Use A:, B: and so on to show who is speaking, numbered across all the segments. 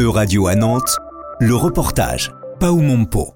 A: E-Radio à Nantes, le reportage Paumompo.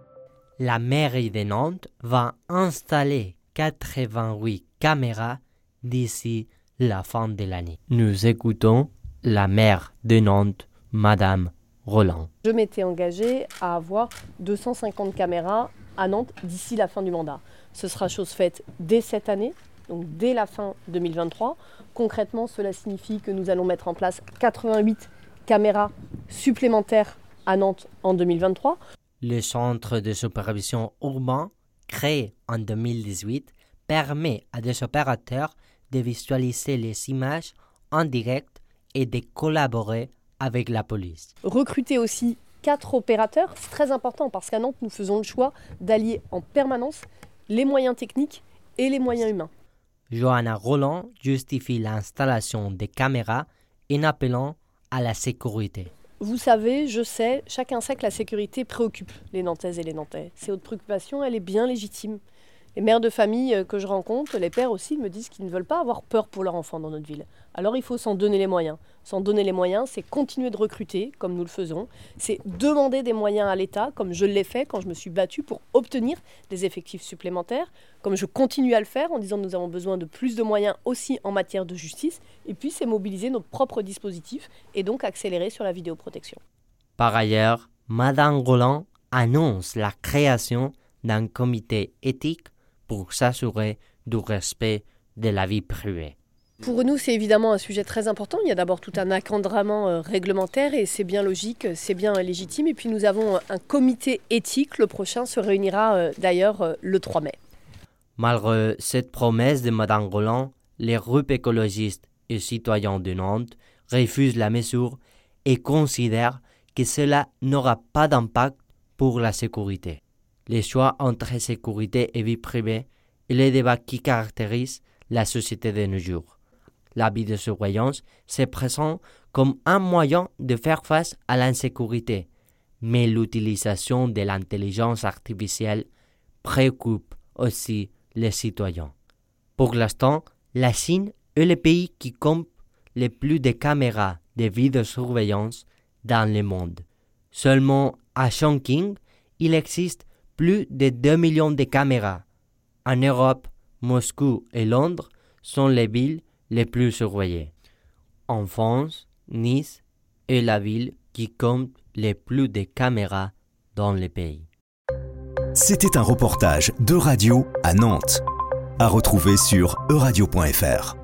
B: La mairie de Nantes va installer 88 caméras d'ici la fin de l'année. Nous écoutons la maire de Nantes, Madame Roland.
C: Je m'étais engagée à avoir 250 caméras à Nantes d'ici la fin du mandat. Ce sera chose faite dès cette année, donc dès la fin 2023. Concrètement, cela signifie que nous allons mettre en place 88 caméras supplémentaires à Nantes en 2023.
B: Le centre de supervision urbain, créé en 2018, permet à des opérateurs de visualiser les images en direct et de collaborer avec la police.
C: Recruter aussi quatre opérateurs, c'est très important parce qu'à Nantes, nous faisons le choix d'allier en permanence les moyens techniques et les moyens humains.
B: Johanna Roland justifie l'installation des caméras en appelant à la sécurité.
C: Vous savez, je sais, chacun sait que la sécurité préoccupe les Nantaises et les Nantais. C'est votre préoccupation, elle est bien légitime. Les mères de famille euh, que je rencontre, les pères aussi, me disent qu'ils ne veulent pas avoir peur pour leurs enfants dans notre ville. Alors il faut s'en donner les moyens. S'en donner les moyens, c'est continuer de recruter, comme nous le faisons. C'est demander des moyens à l'État, comme je l'ai fait quand je me suis battue pour obtenir des effectifs supplémentaires, comme je continue à le faire en disant que nous avons besoin de plus de moyens aussi en matière de justice. Et puis c'est mobiliser nos propres dispositifs et donc accélérer sur la vidéoprotection.
B: Par ailleurs, Madame Roland annonce la création d'un comité éthique pour s'assurer du respect de la vie privée.
C: Pour nous, c'est évidemment un sujet très important. Il y a d'abord tout un accadrement euh, réglementaire et c'est bien logique, c'est bien légitime. Et puis nous avons un comité éthique. Le prochain se réunira euh, d'ailleurs euh, le 3 mai.
B: Malgré cette promesse de Mme Roland, les groupes écologistes et citoyens de Nantes refusent la mesure et considèrent que cela n'aura pas d'impact pour la sécurité les choix entre sécurité et vie privée et les débats qui caractérisent la société de nos jours. La vidéosurveillance se présente comme un moyen de faire face à l'insécurité, mais l'utilisation de l'intelligence artificielle préoccupe aussi les citoyens. Pour l'instant, la Chine est le pays qui compte le plus de caméras de vidéosurveillance dans le monde. Seulement à Chongqing, il existe plus de 2 millions de caméras. En Europe, Moscou et Londres sont les villes les plus surveillées. En France, Nice est la ville qui compte le plus de caméras dans le pays.
A: C'était un reportage de radio à Nantes, à retrouver sur euradio.fr.